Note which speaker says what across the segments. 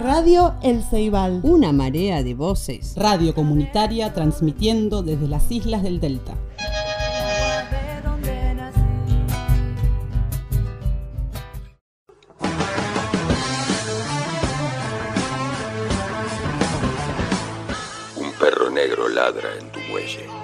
Speaker 1: Radio El Ceibal.
Speaker 2: Una marea de voces.
Speaker 3: Radio comunitaria transmitiendo desde las islas del Delta.
Speaker 4: Un perro negro ladra en tu muelle.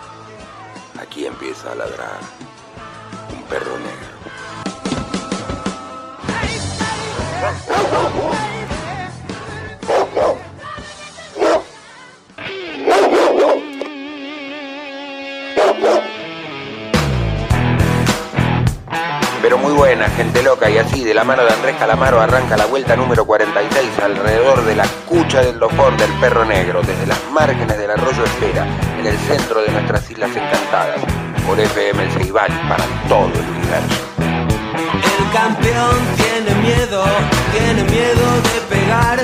Speaker 4: aquí empieza a ladrar un perro negro. Muy buena, gente loca, y así de la mano de Andrés Calamaro arranca la vuelta número 46 alrededor de la cucha del Dofón del Perro Negro, desde las márgenes del arroyo Espera, en el centro de nuestras islas encantadas, por FM El Ceibal para todo el universo.
Speaker 5: El campeón tiene miedo, tiene miedo de pegar.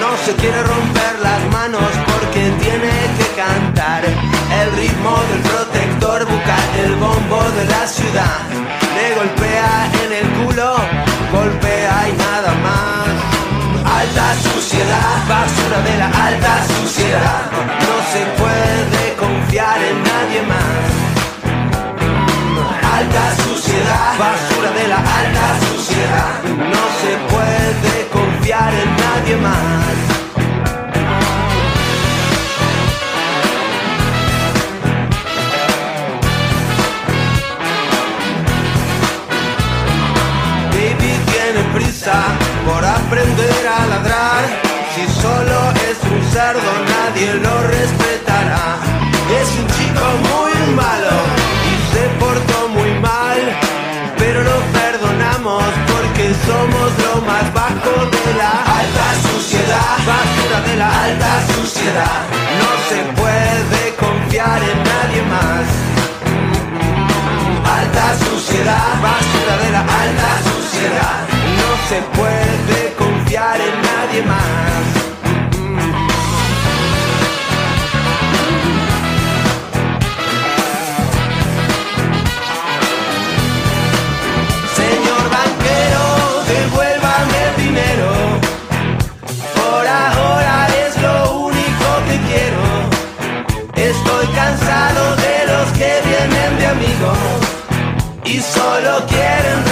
Speaker 5: No se quiere romper las manos porque tiene que cantar. El ritmo del protector bucal, el bombo de la ciudad. Le golpea en el culo, golpea y nada más. Alta suciedad, basura de la alta suciedad. Somos lo más bajo de la alta suciedad, basura de la alta suciedad. No se puede confiar en nadie más. Alta suciedad, basura de la alta suciedad. No se puede confiar en nadie más. Solo quieren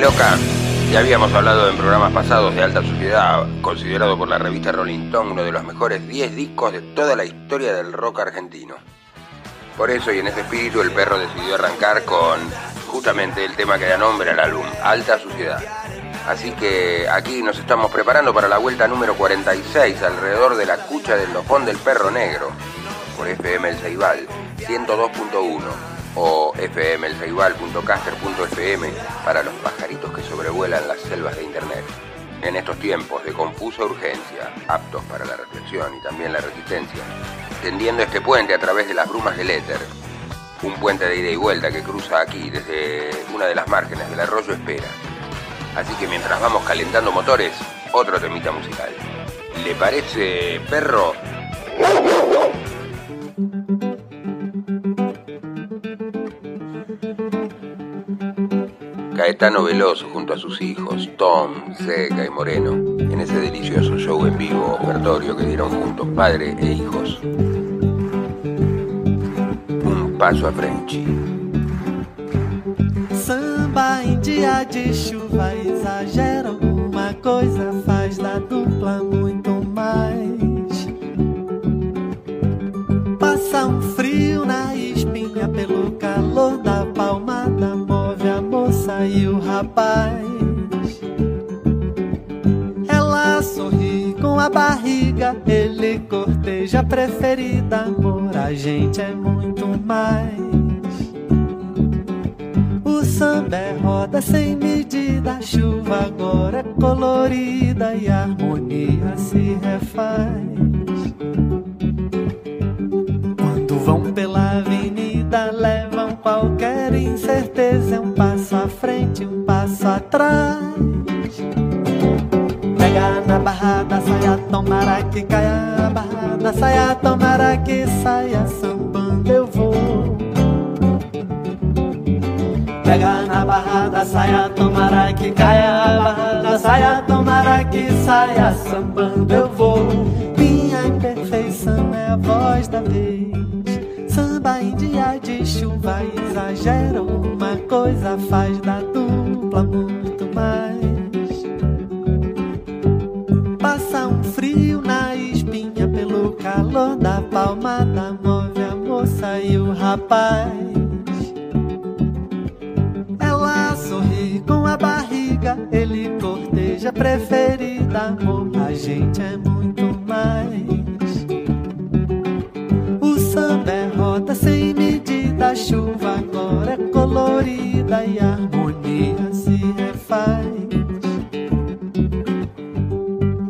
Speaker 4: loca? Ya habíamos hablado en programas pasados de Alta Sociedad, considerado por la revista Rolling Stone uno de los mejores 10 discos de toda la historia del rock argentino. Por eso y en ese espíritu el perro decidió arrancar con justamente el tema que da nombre al álbum, Alta Sociedad. Así que aquí nos estamos preparando para la vuelta número 46 alrededor de la cucha del lofón del perro negro por FM El Ceibal 102.1 o fmelceibal.caster.fm para los pajaritos que sobrevuelan las selvas de Internet. En estos tiempos de confusa urgencia, aptos para la reflexión y también la resistencia, tendiendo este puente a través de las brumas del éter, un puente de ida y vuelta que cruza aquí desde una de las márgenes del arroyo Espera. Así que mientras vamos calentando motores, otro temita musical. ¿Le parece, perro? Caetano Veloso junto a sus hijos, Tom, Seca y Moreno, en ese delicioso show en vivo ofertorio que dieron juntos padre e hijos. Um passo à frente.
Speaker 6: Samba em dia de chuva exagera alguma coisa, faz da dupla muito mais. E o rapaz. Ela sorri com a barriga, ele corteja a preferida, amor, a gente é muito mais. O samba é roda sem medida, a chuva agora é colorida e a harmonia se refaz. Quando vão pela avenida, qualquer incerteza, é um passo à frente, um passo atrás. Pega na barra da saia, tomara que caia a barra da saia, tomara que saia sambando eu vou. Pega na barra da saia, tomara que caia a barra da saia, tomara que saia sambando eu vou. Minha imperfeição é a voz da vez. Samba em dia de chuva exagera uma coisa, faz da dupla muito mais. Passa um frio na espinha pelo calor da palmada, move a moça e o rapaz. Ela sorri com a barriga, ele corteja preferida, amor, a gente é muito mais. Samba é roda sem medida, a chuva agora é colorida e a harmonia se refaz.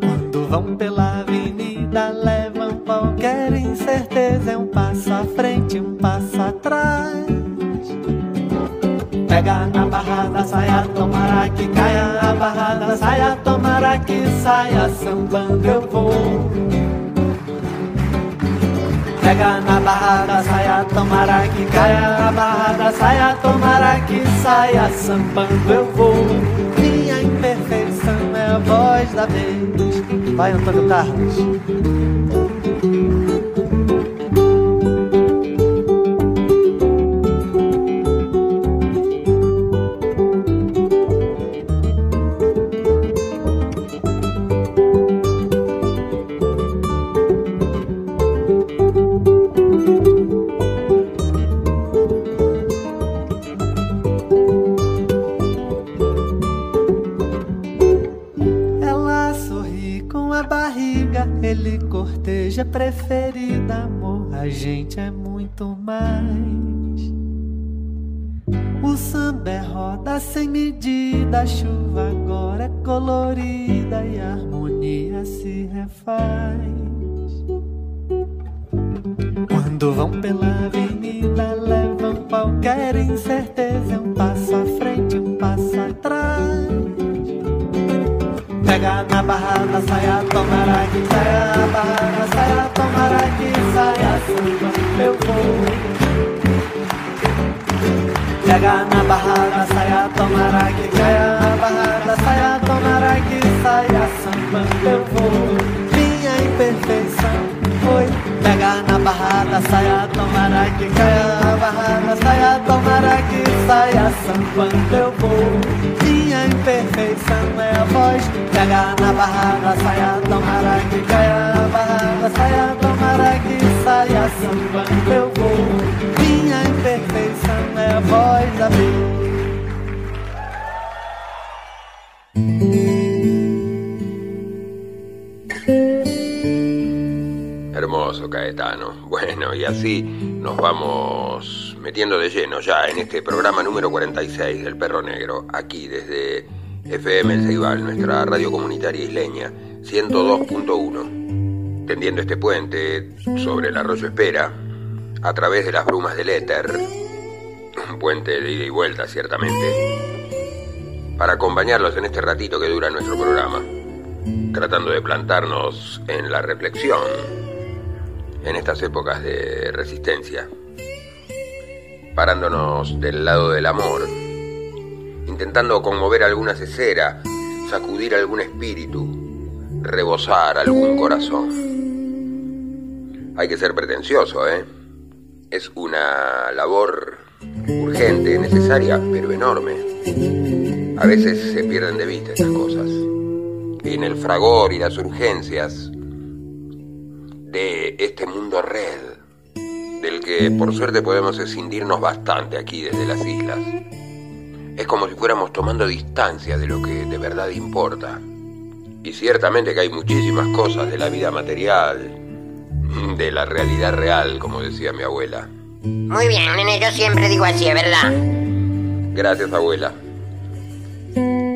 Speaker 6: Quando vão pela avenida, levam qualquer incerteza, é um passo à frente, um passo atrás. Pega na barra da saia, tomara que caia a barra da saia, tomara que saia sambando eu vou. Pega na barra da saia, tomara que caia a barra da saia, tomara que saia sambando eu vou. Minha imperfeição é a voz da vez. Vai, Antônio Carlos. Quando vão pela avenida, levam qualquer incerteza, um passo à frente, um passo atrás. Pega na barra da saia, tomara que saia a barra da saia, tomara que saia samba, eu vou. Pega na barra da saia, tomara que caia a barra da saia, tomara que saia samba, eu vou. Minha imperfeição na barrada, saia, tomara que caia na barrada, saia, tomara que saia sambando eu vou. Minha imperfeição é a voz, pega na barrada, saia, tomara que caia na barrada, saia, tomara que saia sambando eu vou. Minha imperfeição é a voz da vida.
Speaker 4: Caetano. Bueno, y así nos vamos metiendo de lleno ya en este programa número 46 del Perro Negro, aquí desde FM El nuestra radio comunitaria isleña, 102.1, tendiendo este puente sobre el arroyo Espera, a través de las brumas del éter, un puente de ida y vuelta ciertamente, para acompañarlos en este ratito que dura nuestro programa, tratando de plantarnos en la reflexión en estas épocas de resistencia, parándonos del lado del amor, intentando conmover alguna cesera, sacudir algún espíritu, rebosar algún corazón. Hay que ser pretencioso, ¿eh? Es una labor urgente, necesaria, pero enorme. A veces se pierden de vista estas cosas. En el fragor y las urgencias de este mundo red, del que por suerte podemos escindirnos bastante aquí desde las islas. Es como si fuéramos tomando distancia de lo que de verdad importa. Y ciertamente que hay muchísimas cosas de la vida material, de la realidad real, como decía mi abuela.
Speaker 7: Muy bien, nene, yo siempre digo así, ¿verdad?
Speaker 4: Gracias, abuela.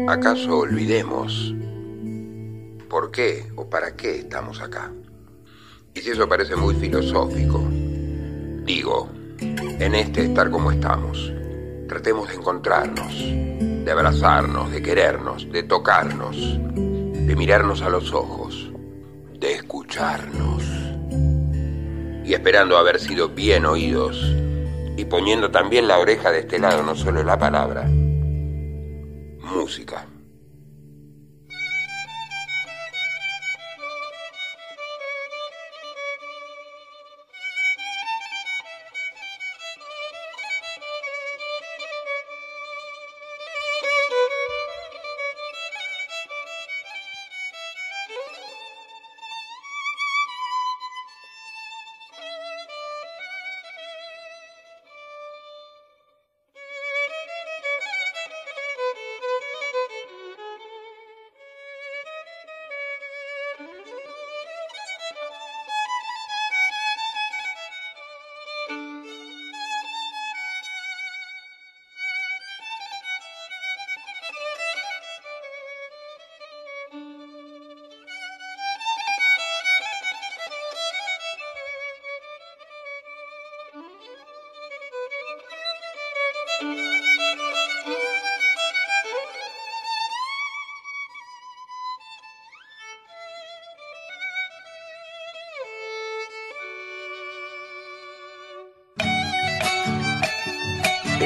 Speaker 4: ¿Acaso olvidemos por qué o para qué estamos acá? Y si eso parece muy filosófico, digo, en este estar como estamos, tratemos de encontrarnos, de abrazarnos, de querernos, de tocarnos, de mirarnos a los ojos, de escucharnos. Y esperando haber sido bien oídos y poniendo también la oreja de este lado, no solo la palabra, música.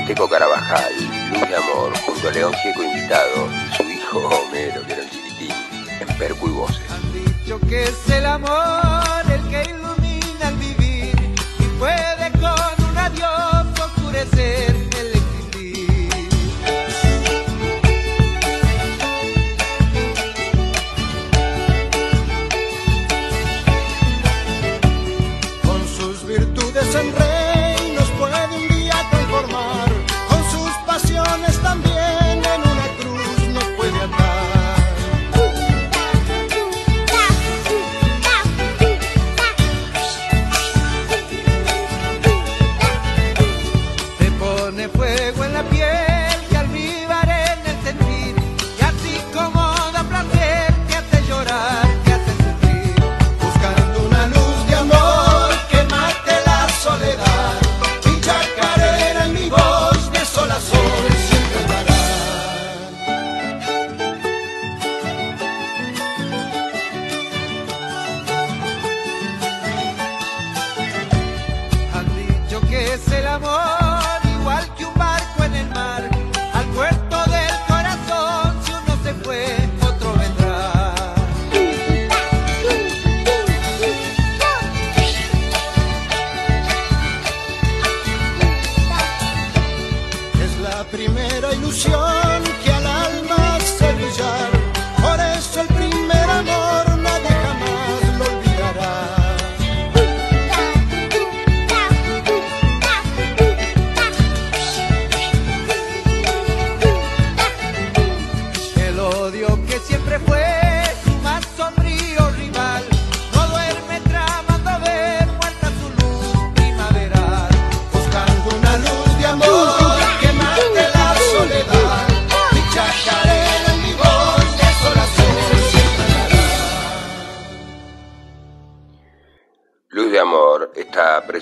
Speaker 4: Esteco Carabajal, Luz de Amor, junto a León Gieco invitado, y su hijo Homero, que era un chiquitín, en percu y voces.
Speaker 5: Han dicho que es el amor el que ilumina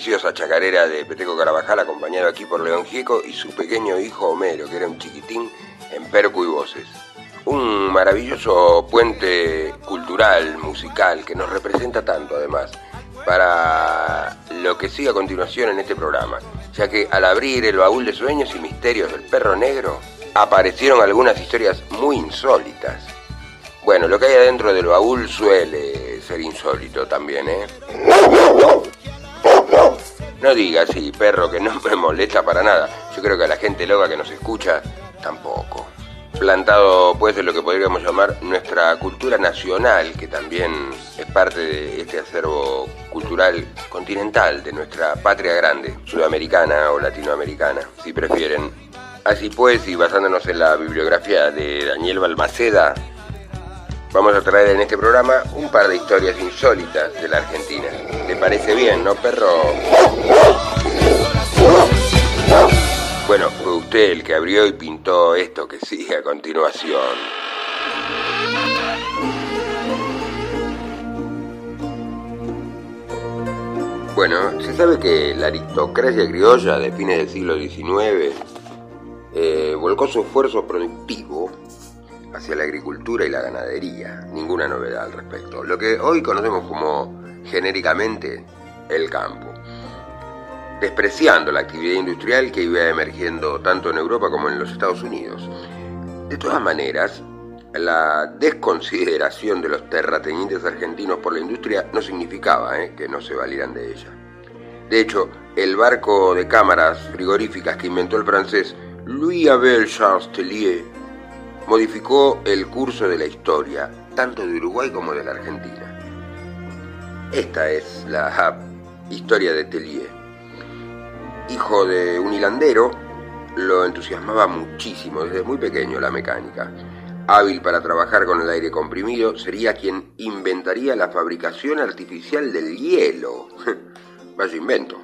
Speaker 4: preciosa chacarera de Peteco Carabajal, acompañado aquí por León Gieco y su pequeño hijo Homero, que era un chiquitín en perco y voces. Un maravilloso puente cultural, musical, que nos representa tanto además, para lo que sigue a continuación en este programa, ya que al abrir el baúl de sueños y misterios del perro negro, aparecieron algunas historias muy insólitas. Bueno, lo que hay adentro del baúl suele ser insólito también, ¿eh? No digas, sí, perro, que no me molesta para nada. Yo creo que a la gente loca que nos escucha, tampoco. Plantado, pues, de lo que podríamos llamar nuestra cultura nacional, que también es parte de este acervo cultural continental de nuestra patria grande, sudamericana o latinoamericana, si prefieren. Así pues, y basándonos en la bibliografía de Daniel Balmaceda, vamos a traer en este programa un par de historias insólitas de la Argentina. ¿Le parece bien, no, perro? Bueno, fue usted el que abrió y pintó esto que sigue a continuación. Bueno, se sabe que la aristocracia criolla de fines del siglo XIX eh, volcó su esfuerzo productivo hacia la agricultura y la ganadería. Ninguna novedad al respecto. Lo que hoy conocemos como genéricamente el campo. Despreciando la actividad industrial que iba emergiendo tanto en Europa como en los Estados Unidos. De todas maneras, la desconsideración de los terratenientes argentinos por la industria no significaba eh, que no se valieran de ella. De hecho, el barco de cámaras frigoríficas que inventó el francés Louis Abel Charles Tellier modificó el curso de la historia, tanto de Uruguay como de la Argentina. Esta es la historia de Tellier. Hijo de un hilandero, lo entusiasmaba muchísimo desde muy pequeño la mecánica hábil para trabajar con el aire comprimido, sería quien inventaría la fabricación artificial del hielo. Vaya invento.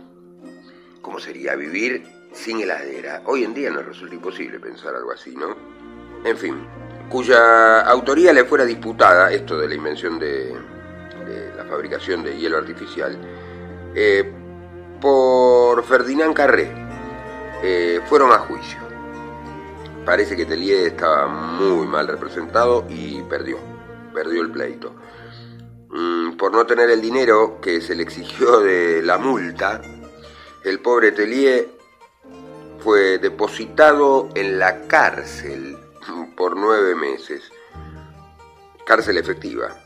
Speaker 4: ¿Cómo sería vivir sin heladera? Hoy en día nos resulta imposible pensar algo así, ¿no? En fin, cuya autoría le fuera disputada, esto de la invención de, la fabricación de hielo artificial, eh, por Ferdinand Carré, eh, fueron a juicio. Parece que Tellier estaba muy mal representado y perdió, perdió el pleito. Mm, por no tener el dinero que se le exigió de la multa, el pobre Tellier fue depositado en la cárcel por nueve meses. Cárcel efectiva.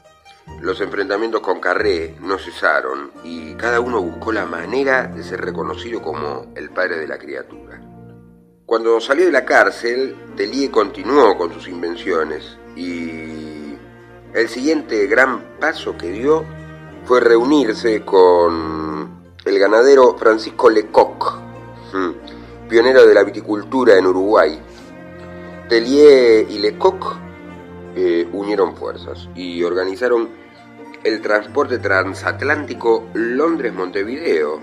Speaker 4: Los enfrentamientos con Carré no cesaron y cada uno buscó la manera de ser reconocido como el padre de la criatura. Cuando salió de la cárcel, Delie continuó con sus invenciones y el siguiente gran paso que dio fue reunirse con el ganadero Francisco Lecoq, hmm, pionero de la viticultura en Uruguay. Tellier y Lecoq eh, unieron fuerzas y organizaron el transporte transatlántico Londres-Montevideo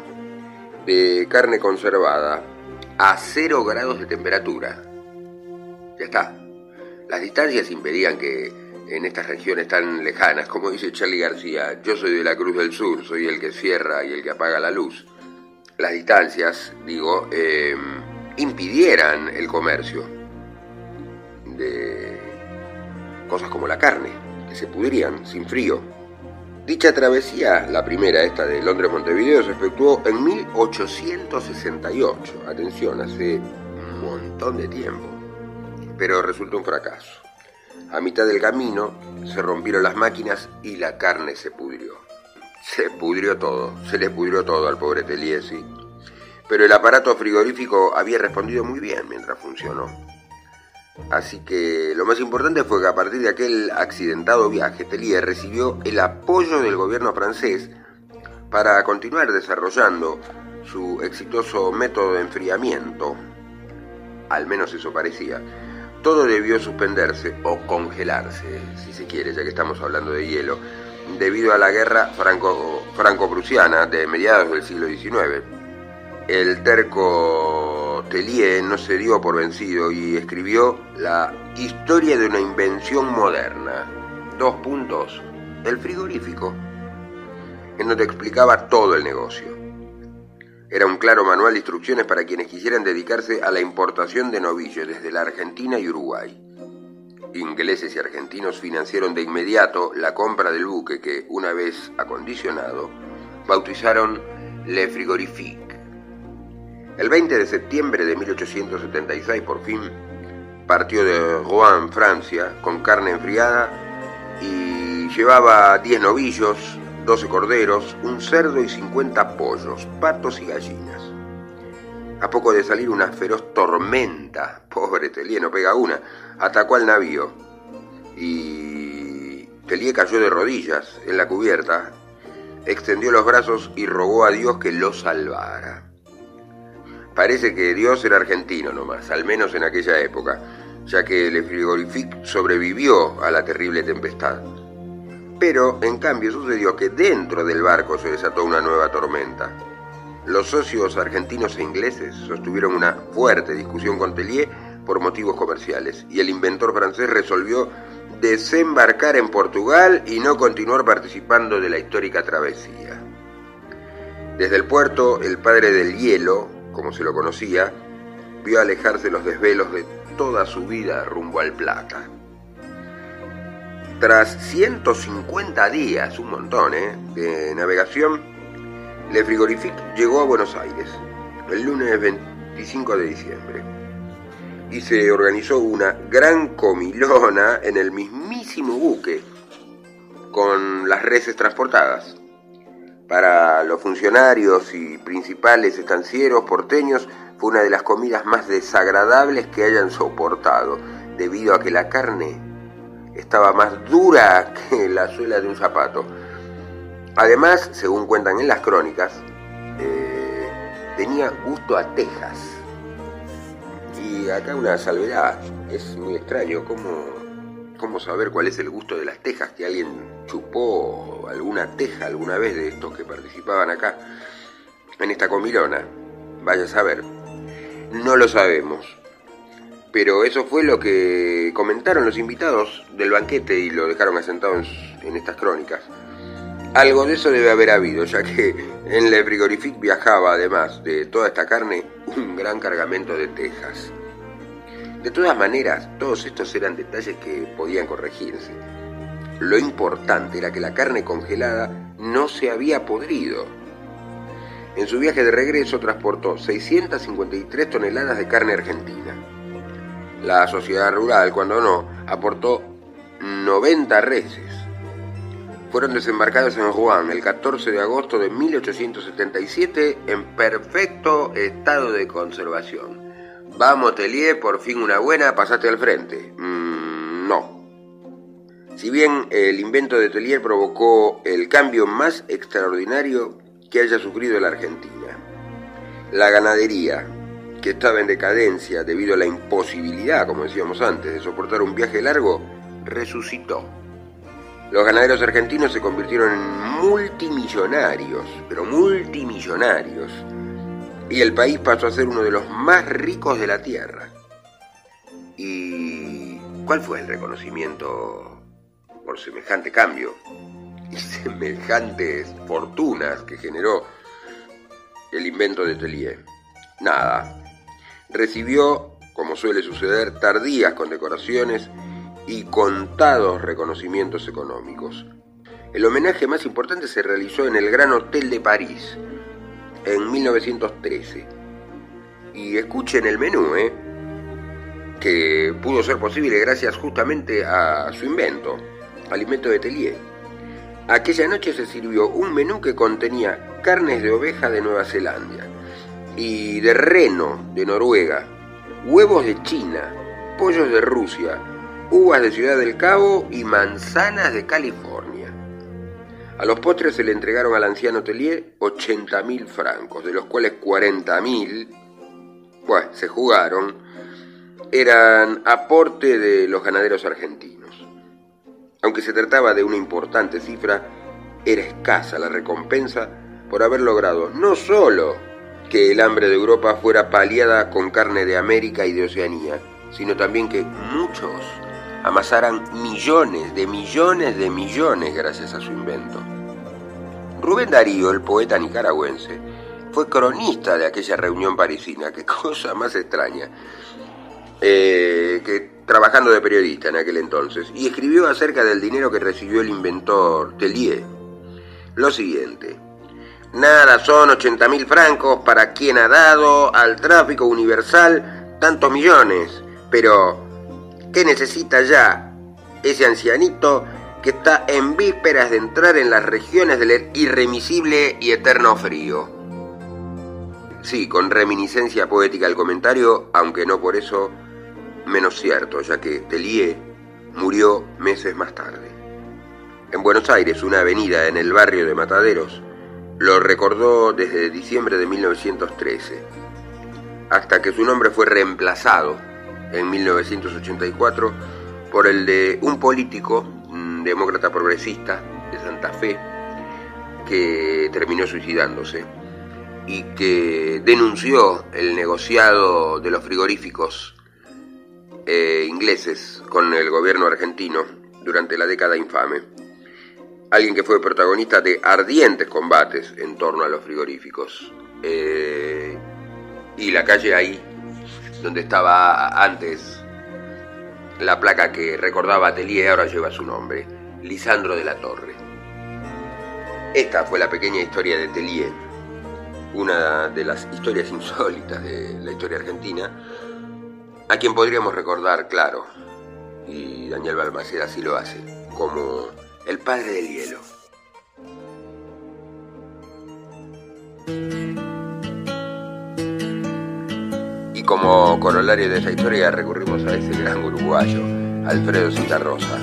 Speaker 4: de carne conservada a cero grados de temperatura. Ya está. Las distancias impedían que en estas regiones tan lejanas, como dice Charlie García, yo soy de la Cruz del Sur, soy el que cierra y el que apaga la luz. Las distancias, digo, eh, impidieran el comercio cosas como la carne, que se pudrían sin frío. Dicha travesía, la primera, esta de Londres-Montevideo, se efectuó en 1868. Atención, hace un montón de tiempo. Pero resultó un fracaso. A mitad del camino se rompieron las máquinas y la carne se pudrió. Se pudrió todo, se le pudrió todo al pobre Teliesi. Pero el aparato frigorífico había respondido muy bien mientras funcionó. Así que lo más importante fue que a partir de aquel accidentado viaje, Tellier recibió el apoyo del gobierno francés para continuar desarrollando su exitoso método de enfriamiento. Al menos eso parecía. Todo debió suspenderse o congelarse, si se quiere, ya que estamos hablando de hielo, debido a la guerra franco-prusiana de mediados del siglo XIX. El terco Tellier no se dio por vencido y escribió La historia de una invención moderna. Dos puntos. El frigorífico. En donde explicaba todo el negocio. Era un claro manual de instrucciones para quienes quisieran dedicarse a la importación de novillos desde la Argentina y Uruguay. Ingleses y argentinos financiaron de inmediato la compra del buque que, una vez acondicionado, bautizaron Le Frigorifique. El 20 de septiembre de 1876, por fin, partió de Rouen, Francia, con carne enfriada y llevaba 10 novillos, 12 corderos, un cerdo y 50 pollos, patos y gallinas. A poco de salir una feroz tormenta, pobre Telie no pega una, atacó al navío y Telie cayó de rodillas en la cubierta, extendió los brazos y rogó a Dios que lo salvara. Parece que Dios era argentino nomás, al menos en aquella época, ya que el frigorific sobrevivió a la terrible tempestad. Pero, en cambio, sucedió que dentro del barco se desató una nueva tormenta. Los socios argentinos e ingleses sostuvieron una fuerte discusión con Tellier por motivos comerciales y el inventor francés resolvió desembarcar en Portugal y no continuar participando de la histórica travesía. Desde el puerto, el padre del hielo, como se lo conocía, vio alejarse los desvelos de toda su vida rumbo al Plata. Tras 150 días, un montón, ¿eh? de navegación, Le Frigorific llegó a Buenos Aires el lunes 25 de diciembre y se organizó una gran comilona en el mismísimo buque con las reses transportadas. Para los funcionarios y principales estancieros porteños fue una de las comidas más desagradables que hayan soportado, debido a que la carne estaba más dura que la suela de un zapato. Además, según cuentan en las crónicas, eh, tenía gusto a Texas. Y acá una salvedad, es muy extraño cómo, cómo saber cuál es el gusto de las tejas, que alguien chupó alguna teja alguna vez de estos que participaban acá en esta comilona. Vaya a saber. No lo sabemos. Pero eso fue lo que comentaron los invitados del banquete y lo dejaron asentado en, estas crónicas. Algo de eso debe haber habido, ya que en Le Frigorific viajaba, además de toda esta carne, un gran cargamento de tejas. De todas maneras, todos estos eran detalles que podían corregirse. Lo importante era que la carne congelada no se había podrido. En su viaje de regreso transportó 653 toneladas de carne argentina. La sociedad rural, cuando no, aportó 90 reses. Fueron desembarcados en Rouen el 14 de agosto de 1877 en perfecto estado de conservación. Vamos, Telier, por fin una buena, pasaste al frente. Mm, no. Si bien el invento de Telier provocó el cambio más extraordinario que haya sufrido la Argentina, la ganadería, que estaba en decadencia debido a la imposibilidad, como decíamos antes, de soportar un viaje largo, resucitó. Los ganaderos argentinos se convirtieron en multimillonarios, pero multimillonarios, y el país pasó a ser uno de los más ricos de la tierra. ¿Y cuál fue el reconocimiento por semejante cambio y semejantes fortunas que generó el invento de Tellier? Nada, recibió, como suele suceder, tardías condecoraciones y contados reconocimientos económicos. El homenaje más importante se realizó en el Gran Hotel de París en 1913. Y escuchen el menú, ¿eh? que pudo ser posible gracias justamente a su invento, al invento de Tellier. Aquella noche se sirvió un menú que contenía carnes de oveja de Nueva Zelanda, y de reno de Noruega, huevos de China, pollos de Rusia, uvas de Ciudad del Cabo y manzanas de California. A los postres se le entregaron al anciano Tellier 80.000 francos, de los cuales 40.000, pues se jugaron, eran aporte de los ganaderos argentinos. Aunque se trataba de una importante cifra, era escasa la recompensa por haber logrado no solo que el hambre de Europa fuera paliada con carne de América y de Oceanía, sino también que muchos amasaran millones de millones de millones gracias a su invento. Rubén Darío, el poeta nicaragüense, fue cronista de aquella reunión parisina, qué cosa más extraña, eh, que trabajando de periodista en aquel entonces, y escribió acerca del dinero que recibió el inventor Tellier. Lo siguiente, nada son 80 mil francos. Para quien ha dado al tráfico universal tantos millones, pero ¿qué necesita ya ese ancianito que está en vísperas de entrar en las regiones del irremisible y eterno frío? Sí, con reminiscencia poética el comentario, aunque no por eso menos cierto, ya que Tellier murió meses más tarde. En Buenos Aires, una avenida en el barrio de Mataderos lo recordó desde diciembre de 1913, hasta que su nombre fue reemplazado en 1984 por el de un político mm, demócrata progresista de Santa Fe que terminó suicidándose y que denunció el negociado de los frigoríficos eh, ingleses con el gobierno argentino durante la década infame. Alguien que fue protagonista de ardientes combates en torno a los frigoríficos. Eh, y la calle ahí, donde estaba antes la placa que recordaba Atelier, ahora lleva su nombre, Lisandro de la Torre. Esta fue la pequeña historia de Telier, una de las historias insólitas de la historia argentina, a quien podríamos recordar, claro, y Daniel Balmaceda así lo hace, como el padre del hielo. Como corolario de esa historia recurrimos a ese gran uruguayo, Alfredo Citarrosa,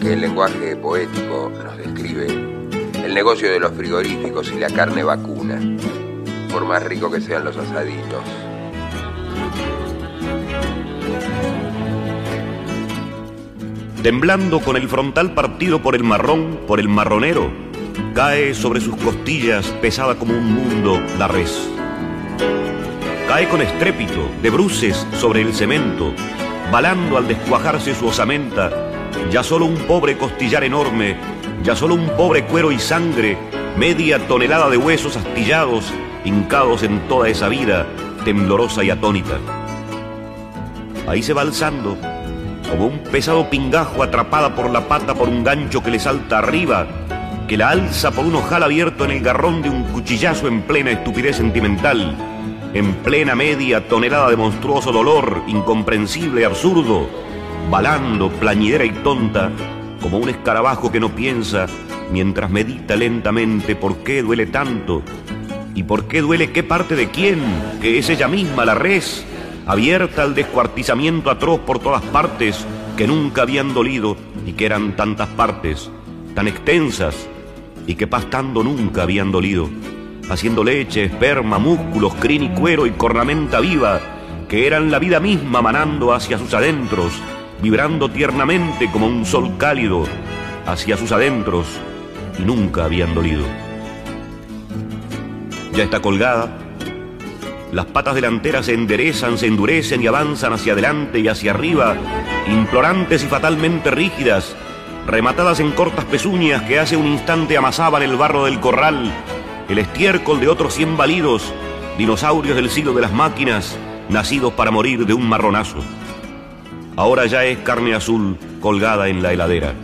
Speaker 4: que en lenguaje poético nos describe el negocio de los frigoríficos y la carne vacuna, por más rico que sean los asaditos.
Speaker 8: temblando con el frontal partido por el marrón, por el marronero, cae sobre sus costillas pesada como un mundo la res. Cae con estrépito, de bruces sobre el cemento, balando al descuajarse su osamenta, ya solo un pobre costillar enorme, ya solo un pobre cuero y sangre, media tonelada de huesos astillados, hincados en toda esa vida, temblorosa y atónita. Ahí se va alzando, como un pesado pingajo atrapada por la pata por un gancho que le salta arriba, que la alza por un ojal abierto en el garrón de un cuchillazo en plena estupidez sentimental, en plena media tonelada de monstruoso dolor, incomprensible, absurdo, balando, plañidera y tonta, como un escarabajo que no piensa mientras medita lentamente por qué duele tanto y por qué duele qué parte de quién, que es ella misma la res abierta al descuartizamiento atroz por todas partes que nunca habían dolido y que eran tantas partes, tan extensas y que pastando nunca habían dolido, haciendo leche, esperma, músculos, crin y cuero y cornamenta viva, que eran la vida misma manando hacia sus adentros, vibrando tiernamente como un sol cálido hacia sus adentros y nunca habían dolido. Ya está colgada, las patas delanteras se enderezan, se endurecen y avanzan hacia adelante y hacia arriba, implorantes y fatalmente rígidas, rematadas en cortas pezuñas que hace un instante amasaban el barro del corral, el estiércol de otros cien balidos, dinosaurios del siglo de las máquinas, nacidos para morir de un marronazo. Ahora ya es carne azul colgada en la heladera.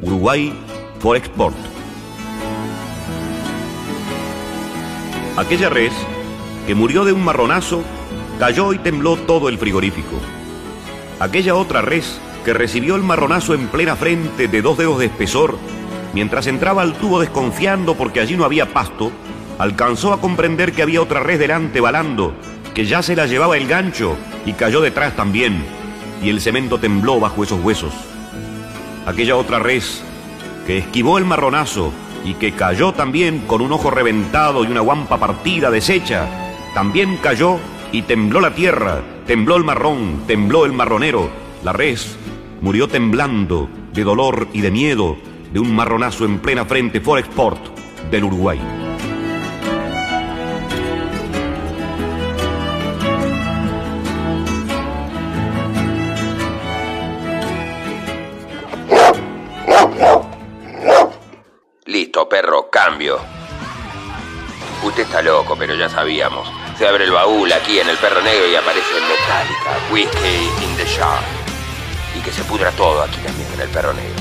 Speaker 8: Uruguay for export. Aquella res que murió de un marronazo, cayó y tembló todo el frigorífico. Aquella otra res, que recibió el marronazo en plena frente de dos dedos de espesor, mientras entraba al tubo desconfiando porque allí no había pasto, alcanzó a comprender que había otra res delante balando, que ya se la llevaba el gancho y cayó detrás también, y el cemento tembló bajo esos huesos. Aquella otra res, que esquivó el marronazo y que cayó también con un ojo reventado y una guampa partida deshecha, también cayó y tembló la tierra, tembló el marrón, tembló el marronero. La res murió temblando de dolor y de miedo de un marronazo en plena frente for export del Uruguay.
Speaker 4: Listo, perro, cambio.
Speaker 5: Usted está loco, pero ya sabíamos. Se abre el baúl aquí en el perro negro y aparece Metallica, Whiskey in the Jar. Y que se pudra todo aquí también en el perro negro.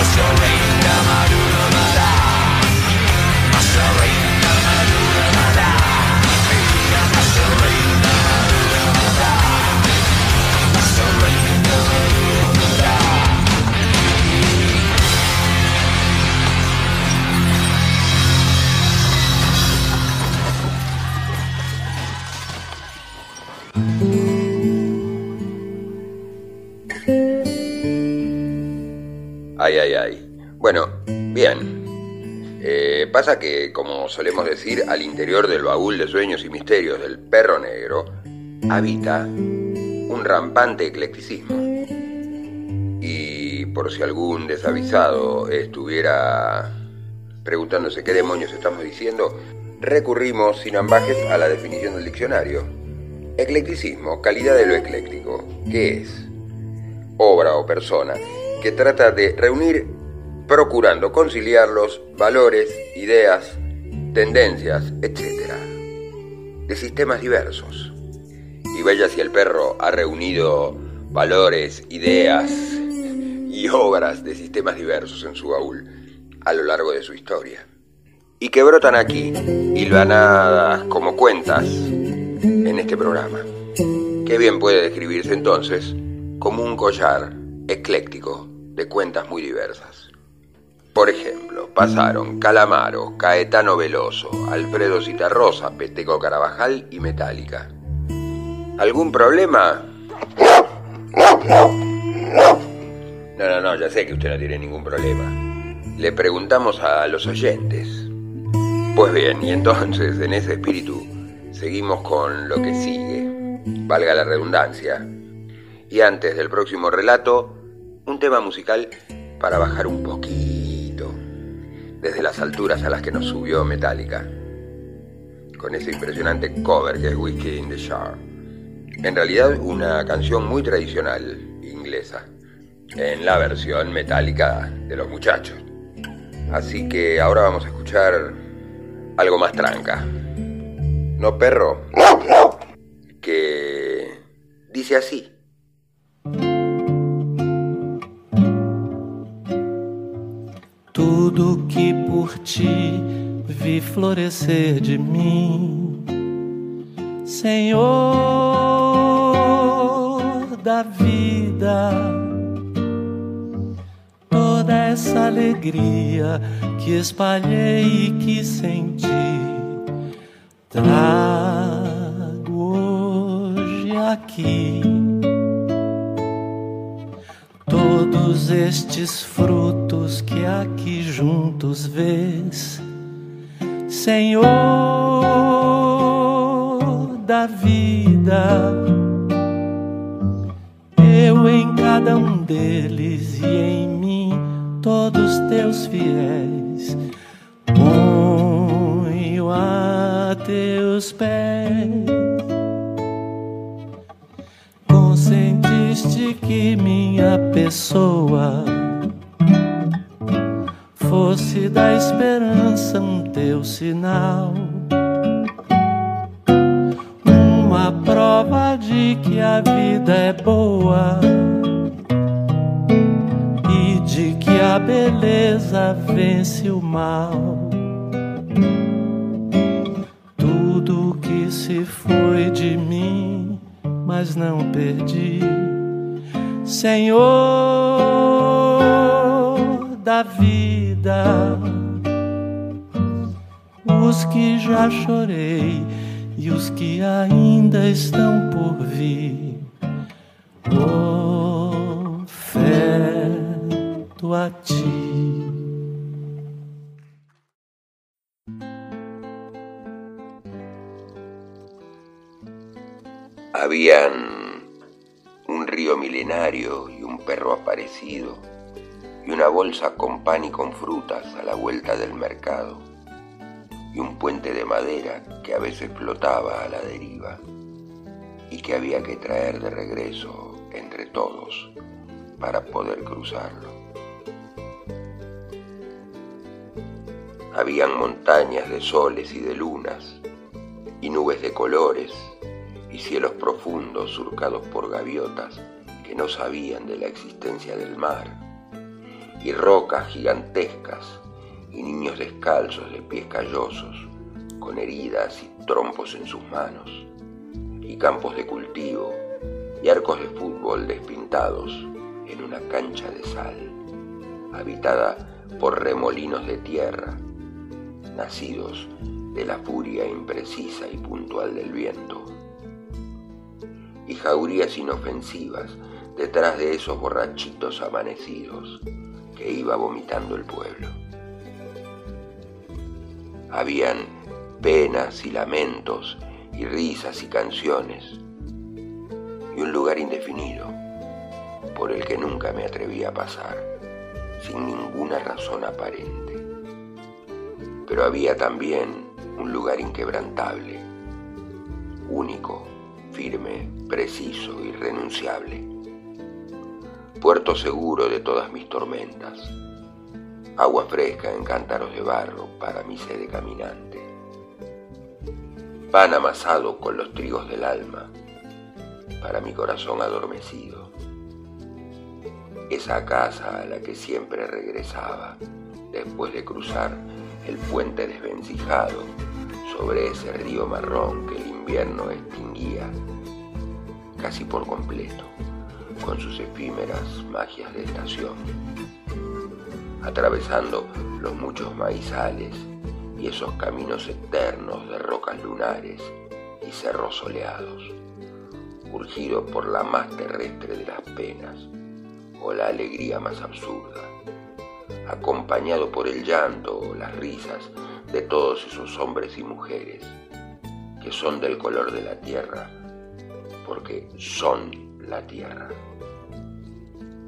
Speaker 5: Crush your weight, now Bueno, bien. Eh, pasa que, como solemos decir, al interior del baúl de sueños y misterios del perro negro habita un rampante eclecticismo. Y
Speaker 4: por si algún desavisado estuviera preguntándose qué demonios estamos diciendo, recurrimos sin ambajes a la definición del diccionario. Eclecticismo, calidad de lo ecléctico. ¿Qué es? Obra o persona que trata de reunir, procurando conciliar los valores, ideas, tendencias, etc. de sistemas diversos. Y vaya si el perro ha reunido valores, ideas y obras de sistemas diversos en su baúl a lo largo de su historia. Y que brotan aquí, hilvanadas como cuentas, en este programa. Que bien puede describirse entonces como un collar ecléctico de cuentas muy diversas. Por ejemplo, pasaron Calamaro, Caetano Veloso, Alfredo Citarrosa, Peteco Carabajal y Metálica. ¿Algún problema? No, no, no, ya sé que usted no tiene ningún problema. Le preguntamos a los oyentes. Pues bien, y entonces en ese espíritu seguimos con lo que sigue, valga la redundancia. Y antes del próximo relato, un tema musical para bajar un poquito desde las alturas a las que nos subió Metallica, con ese impresionante cover que es Whiskey in the Jar. En realidad una canción muy tradicional inglesa, en la versión metálica de los muchachos. Así que ahora vamos a escuchar algo más tranca. ¿No, perro? Que dice así.
Speaker 9: Tudo que por ti vi florescer de mim, Senhor da vida, toda essa alegria que espalhei e que senti, trago hoje aqui todos estes frutos que aqui juntos vês, Senhor da vida, eu em cada um deles e em mim, todos teus fiéis, ponho a teus pés. Consentiste que minha pessoa fosse da esperança um teu sinal, uma prova de que a vida é boa e de que a beleza vence o mal. Tudo que se foi de mim mas não perdi. Senhor da vida, os que já chorei e os que ainda estão por vir, oferto a ti.
Speaker 4: Habían milenario y un perro aparecido y una bolsa con pan y con frutas a la vuelta del mercado y un puente de madera que a veces flotaba a la deriva y que había que traer de regreso entre todos para poder cruzarlo. Habían montañas de soles y de lunas y nubes de colores cielos profundos surcados por gaviotas que no sabían de la existencia del mar, y rocas gigantescas y niños descalzos de pies callosos, con heridas y trompos en sus manos, y campos de cultivo y arcos de fútbol despintados en una cancha de sal, habitada por remolinos de tierra, nacidos de la furia imprecisa y puntual del viento y jaurías inofensivas detrás de esos borrachitos amanecidos que iba vomitando el pueblo. Habían penas y lamentos y risas y canciones y un lugar indefinido, por el que nunca me atreví a pasar, sin ninguna razón aparente. Pero había también un lugar inquebrantable, único, firme, preciso, irrenunciable. Puerto seguro de todas mis tormentas, agua fresca en cántaros de barro para mi sede caminante, pan amasado con los trigos del alma para mi corazón adormecido, esa casa a la que siempre regresaba después de cruzar el puente desvencijado sobre ese río marrón que el invierno extinguía casi por completo con sus efímeras magias de estación, atravesando los muchos maizales y esos caminos eternos de rocas lunares y cerros soleados, urgido por la más terrestre de las penas o la alegría más absurda, acompañado por el llanto o las risas de todos esos hombres y mujeres que son del color de la tierra, porque son la tierra.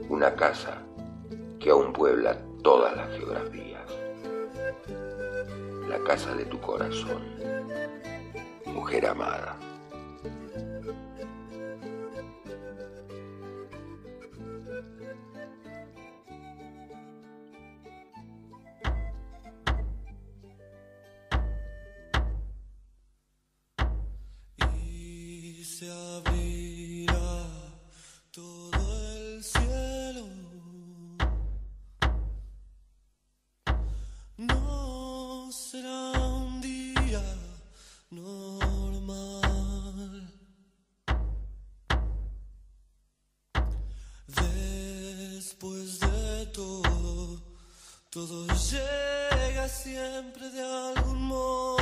Speaker 4: Una casa que aún puebla todas las geografías. La casa de tu corazón, mujer amada. se abrirá todo
Speaker 10: el cielo. No será un día normal. Después de todo, todo llega siempre de algún modo.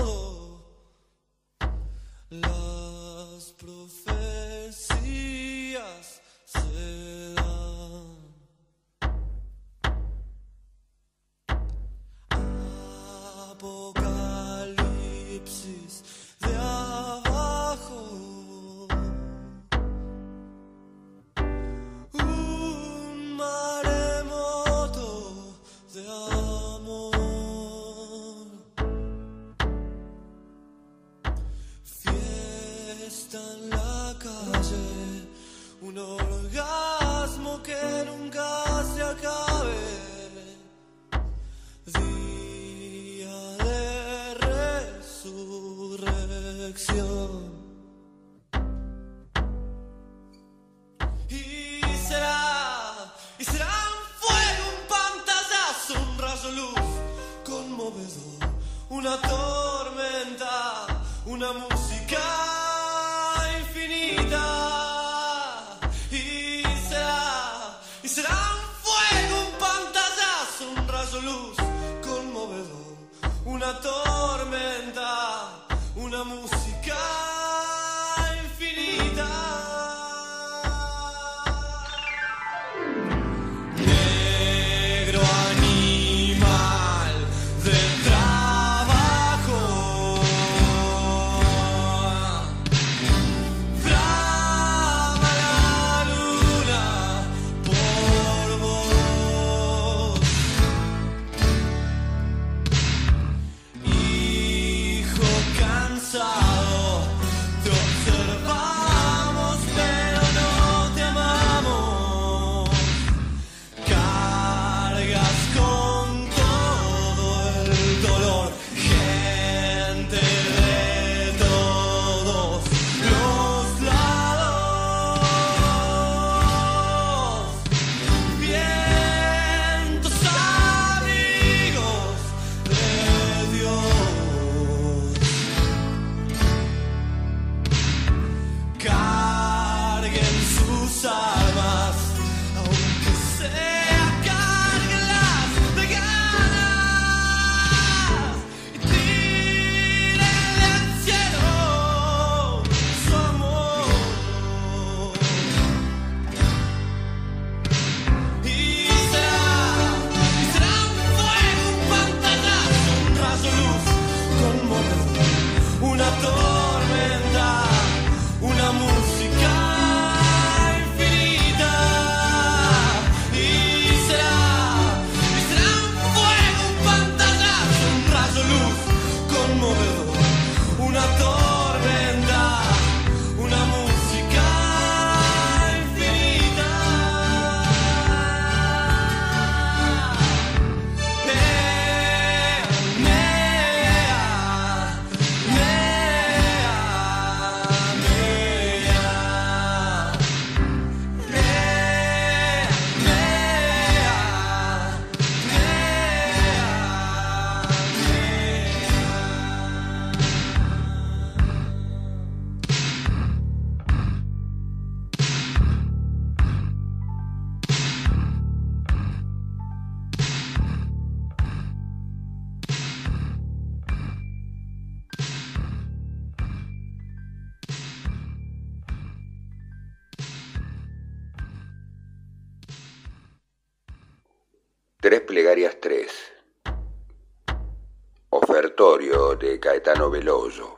Speaker 4: Ofertorio de Caetano Veloso.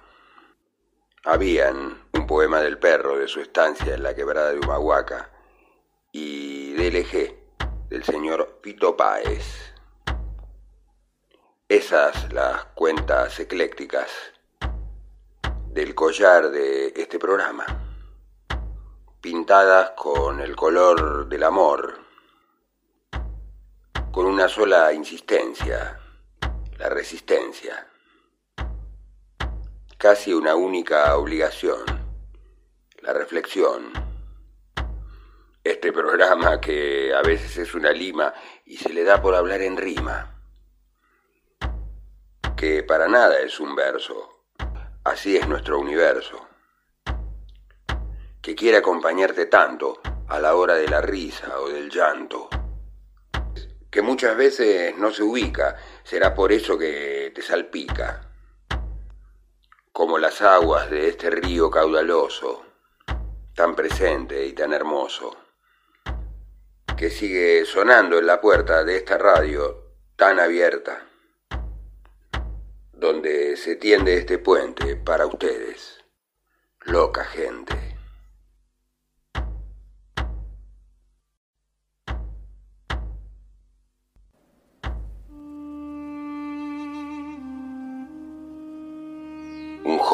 Speaker 4: Habían un poema del perro de su estancia en la quebrada de Humahuaca y DLG del señor Pito Páez. Esas las cuentas eclécticas del collar de este programa, pintadas con el color del amor con una sola insistencia, la resistencia. Casi una única obligación, la reflexión. Este programa que a veces es una lima y se le da por hablar en rima, que para nada es un verso, así es nuestro universo, que quiere acompañarte tanto a la hora de la risa o del llanto que muchas veces no se ubica, será por eso que te salpica, como las aguas de este río caudaloso, tan presente y tan hermoso, que sigue sonando en la puerta de esta radio tan abierta, donde se tiende este puente para ustedes, loca gente.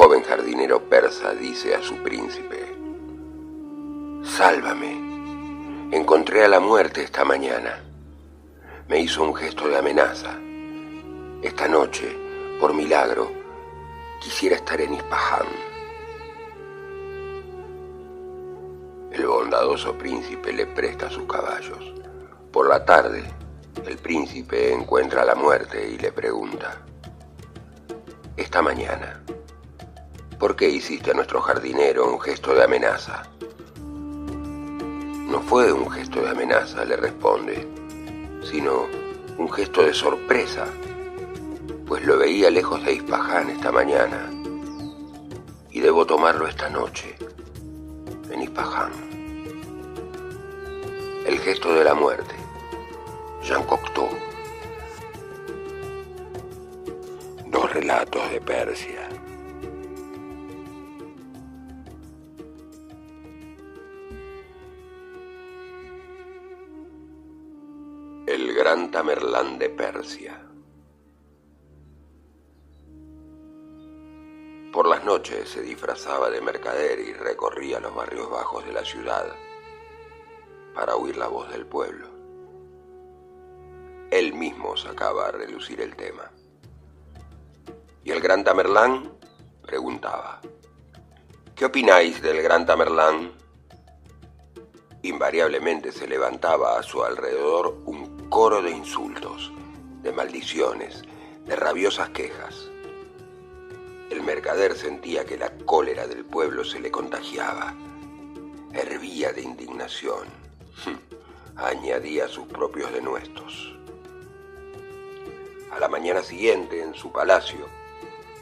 Speaker 4: Joven jardinero persa dice a su príncipe, Sálvame, encontré a la muerte esta mañana. Me hizo un gesto de amenaza. Esta noche, por milagro, quisiera estar en Ispahan. El bondadoso príncipe le presta sus caballos. Por la tarde, el príncipe encuentra a la muerte y le pregunta, esta mañana, ¿Por qué hiciste a nuestro jardinero un gesto de amenaza? No fue un gesto de amenaza, le responde, sino un gesto de sorpresa, pues lo veía lejos de Ispaján esta mañana y debo tomarlo esta noche en Ispaján. El gesto de la muerte, Jean Cocteau. Dos relatos de Persia. De Persia. Por las noches se disfrazaba de mercader y recorría los barrios bajos de la ciudad para oír la voz del pueblo. Él mismo sacaba a relucir el tema. ¿Y el gran Tamerlán? preguntaba. ¿Qué opináis del gran Tamerlán? Invariablemente se levantaba a su alrededor un coro de insultos, de maldiciones, de rabiosas quejas. El mercader sentía que la cólera del pueblo se le contagiaba. Hervía de indignación. Añadía sus propios denuestos. A la mañana siguiente, en su palacio,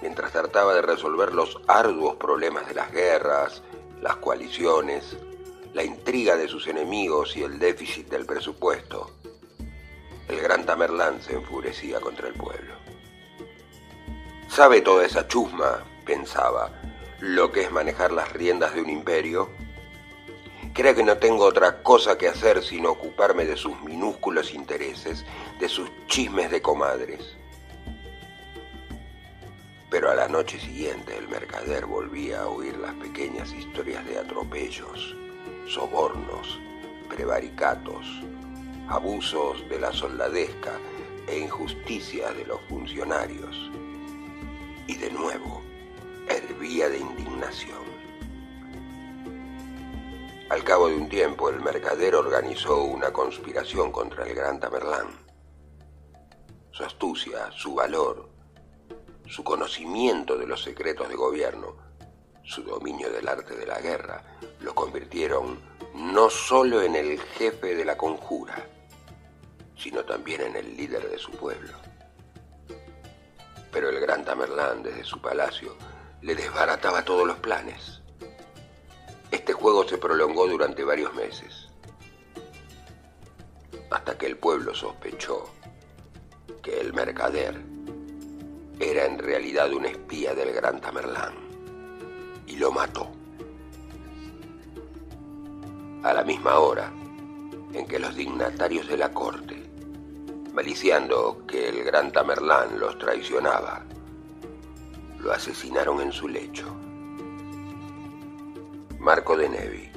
Speaker 4: mientras trataba de resolver los arduos problemas de las guerras, las coaliciones, la intriga de sus enemigos y el déficit del presupuesto, el gran Tamerlán se enfurecía contra el pueblo. ¿Sabe toda esa chusma, pensaba, lo que es manejar las riendas de un imperio? Cree que no tengo otra cosa que hacer sino ocuparme de sus minúsculos intereses, de sus chismes de comadres. Pero a la noche siguiente el mercader volvía a oír las pequeñas historias de atropellos, sobornos, prevaricatos, abusos de la soldadesca e injusticias de los funcionarios. Y de nuevo, hervía de indignación. Al cabo de un tiempo, el mercader organizó una conspiración contra el gran Tamerlán. Su astucia, su valor, su conocimiento de los secretos de gobierno, su dominio del arte de la guerra, lo convirtieron no solo en el jefe de la conjura, sino también en el líder de su pueblo. Pero el gran Tamerlán desde su palacio le desbarataba todos los planes. Este juego se prolongó durante varios meses. hasta que el pueblo sospechó que el mercader era en realidad un espía del gran Tamerlán y lo mató. A la misma hora en que los dignatarios de la corte, maliciando que el gran Tamerlán los traicionaba, lo asesinaron en su lecho. Marco de Nevi.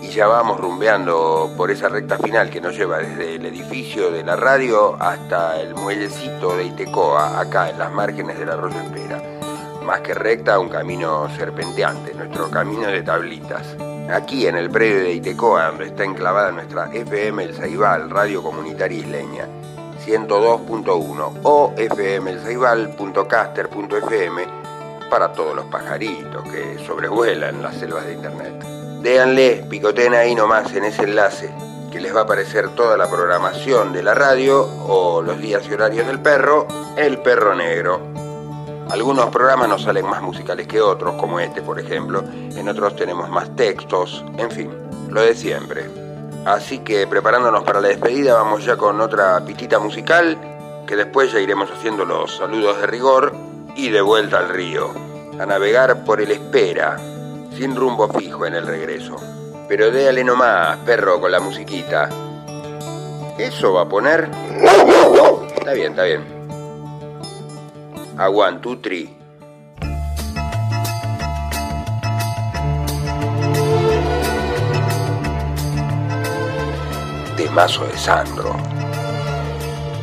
Speaker 4: Y ya vamos rumbeando por esa recta final que nos lleva desde el edificio de la radio hasta el muellecito de Itecoa, acá en las márgenes del arroyo Espera. Más que recta, un camino serpenteante, nuestro camino de tablitas. Aquí en el predio de Itecoa, donde está enclavada nuestra FM El Saibal, radio comunitaria isleña, 102.1 o fmelsaibal.caster.fm para todos los pajaritos que sobrevuelan las selvas de internet. Déanle, picoten ahí nomás en ese enlace, que les va a aparecer toda la programación de la radio o los días y horarios del perro, El Perro Negro. Algunos programas nos salen más musicales que otros, como este por ejemplo, en otros tenemos más textos, en fin, lo de siempre. Así que preparándonos para la despedida vamos ya con otra pitita musical, que después ya iremos haciendo los saludos de rigor y de vuelta al río, a navegar por el espera, sin rumbo fijo en el regreso. Pero déale nomás, perro, con la musiquita. ¿Eso va a poner? Está bien, está bien. Aguan, two, three. Temazo de Sandro.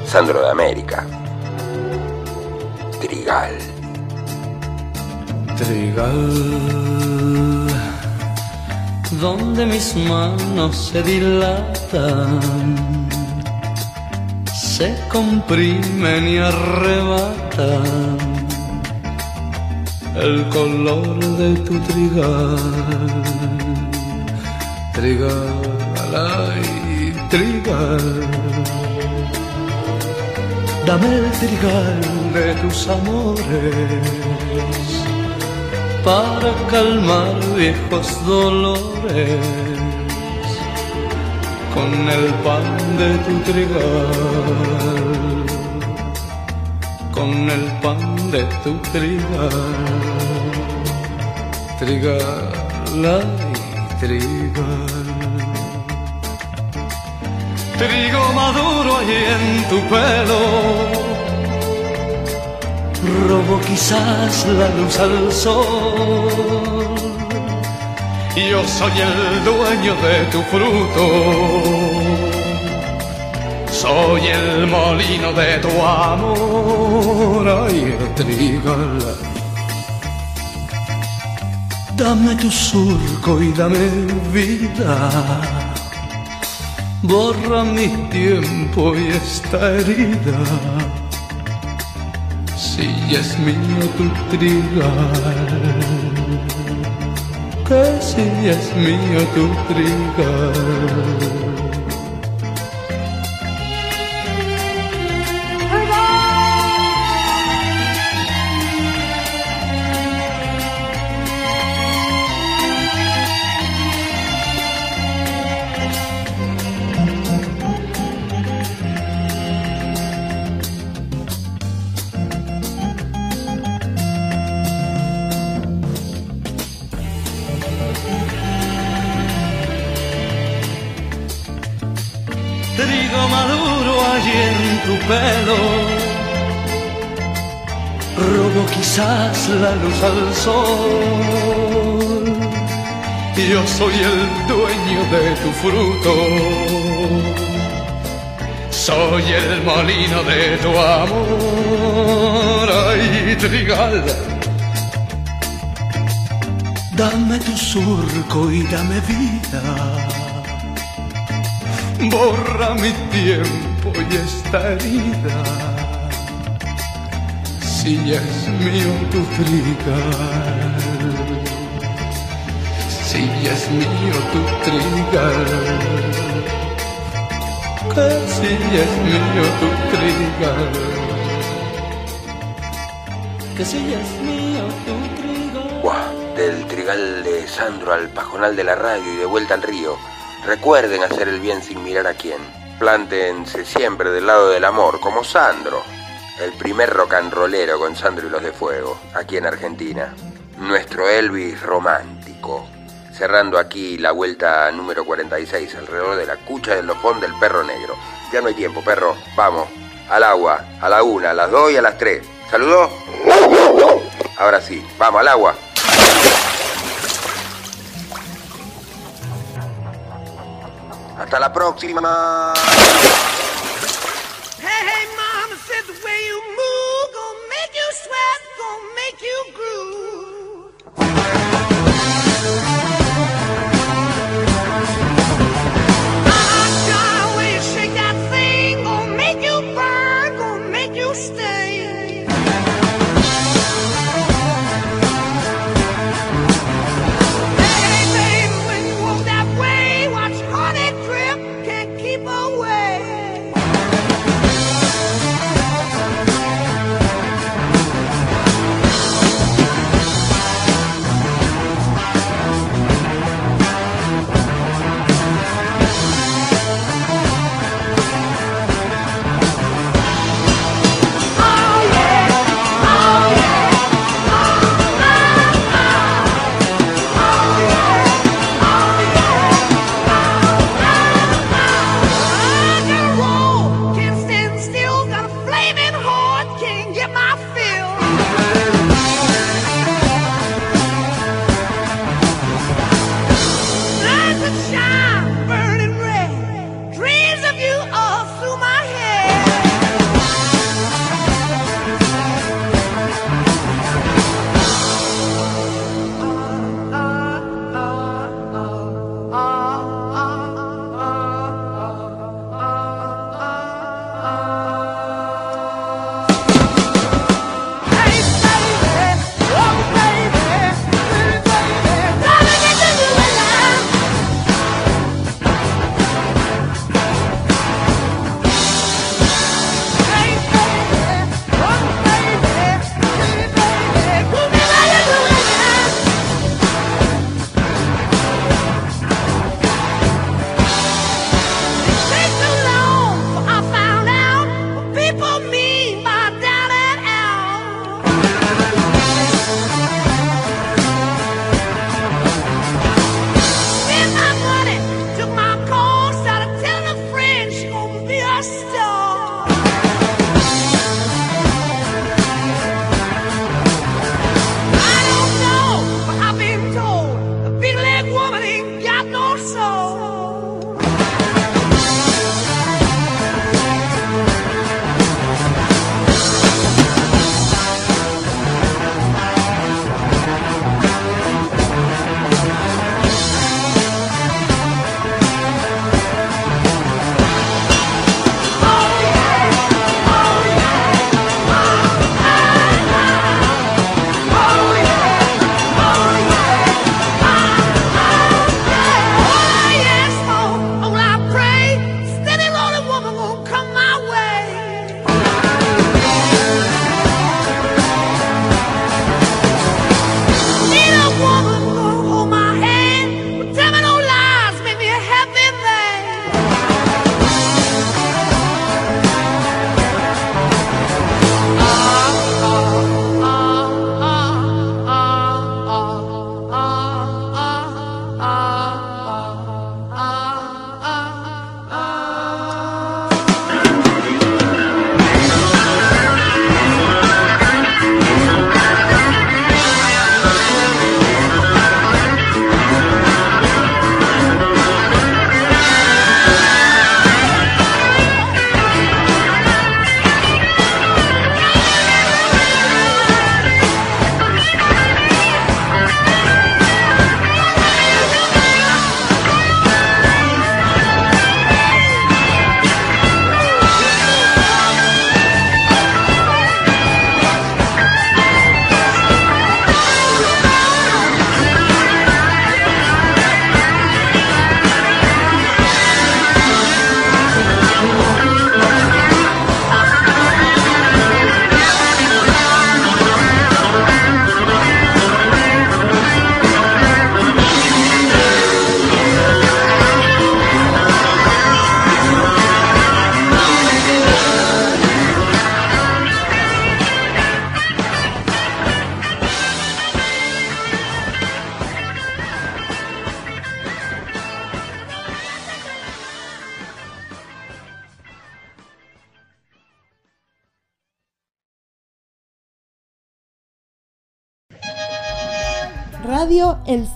Speaker 4: Sandro de América. Trigal.
Speaker 10: Trigal, donde mis manos se dilatan, se comprimen y arrebatan el color de tu trigal. Trigal, ay, trigal. Dame el trigal de tus amores para calmar viejos dolores con el pan de tu trigal, con el pan de tu trigal, trigal, ay, trigal. Trigo maduro allí en tu pelo robo quizás la luz al sol. Yo soy el dueño de tu fruto, soy el molino de tu amor, ay, trigal. Dame tu surco y dame vida, borra mi tiempo y esta herida. Si es mío tu trigal, que si es mío tu trigo la luz al sol. Yo soy el dueño de tu fruto. Soy el molino de tu amor. Ay, trigal. Dame tu surco y dame vida borra mi tiempo y esta herida. Si es mío tu trigal, si es mío tu trigal, que mío tu trigal. que mío tu trigo.
Speaker 4: Buah, del trigal de Sandro al pajonal de la radio y de vuelta al río. Recuerden hacer el bien sin mirar a quién. Plántense siempre del lado del amor, como Sandro. El primer rock and rollero con Sandro y los de Fuego, aquí en Argentina. Nuestro Elvis romántico. Cerrando aquí la vuelta número 46 alrededor de la cucha del lofón del perro negro. Ya no hay tiempo, perro. Vamos. Al agua. A la una, a las dos y a las tres. ¿Saludó? Ahora sí. Vamos, al agua. Hasta la próxima.
Speaker 11: Make you groove.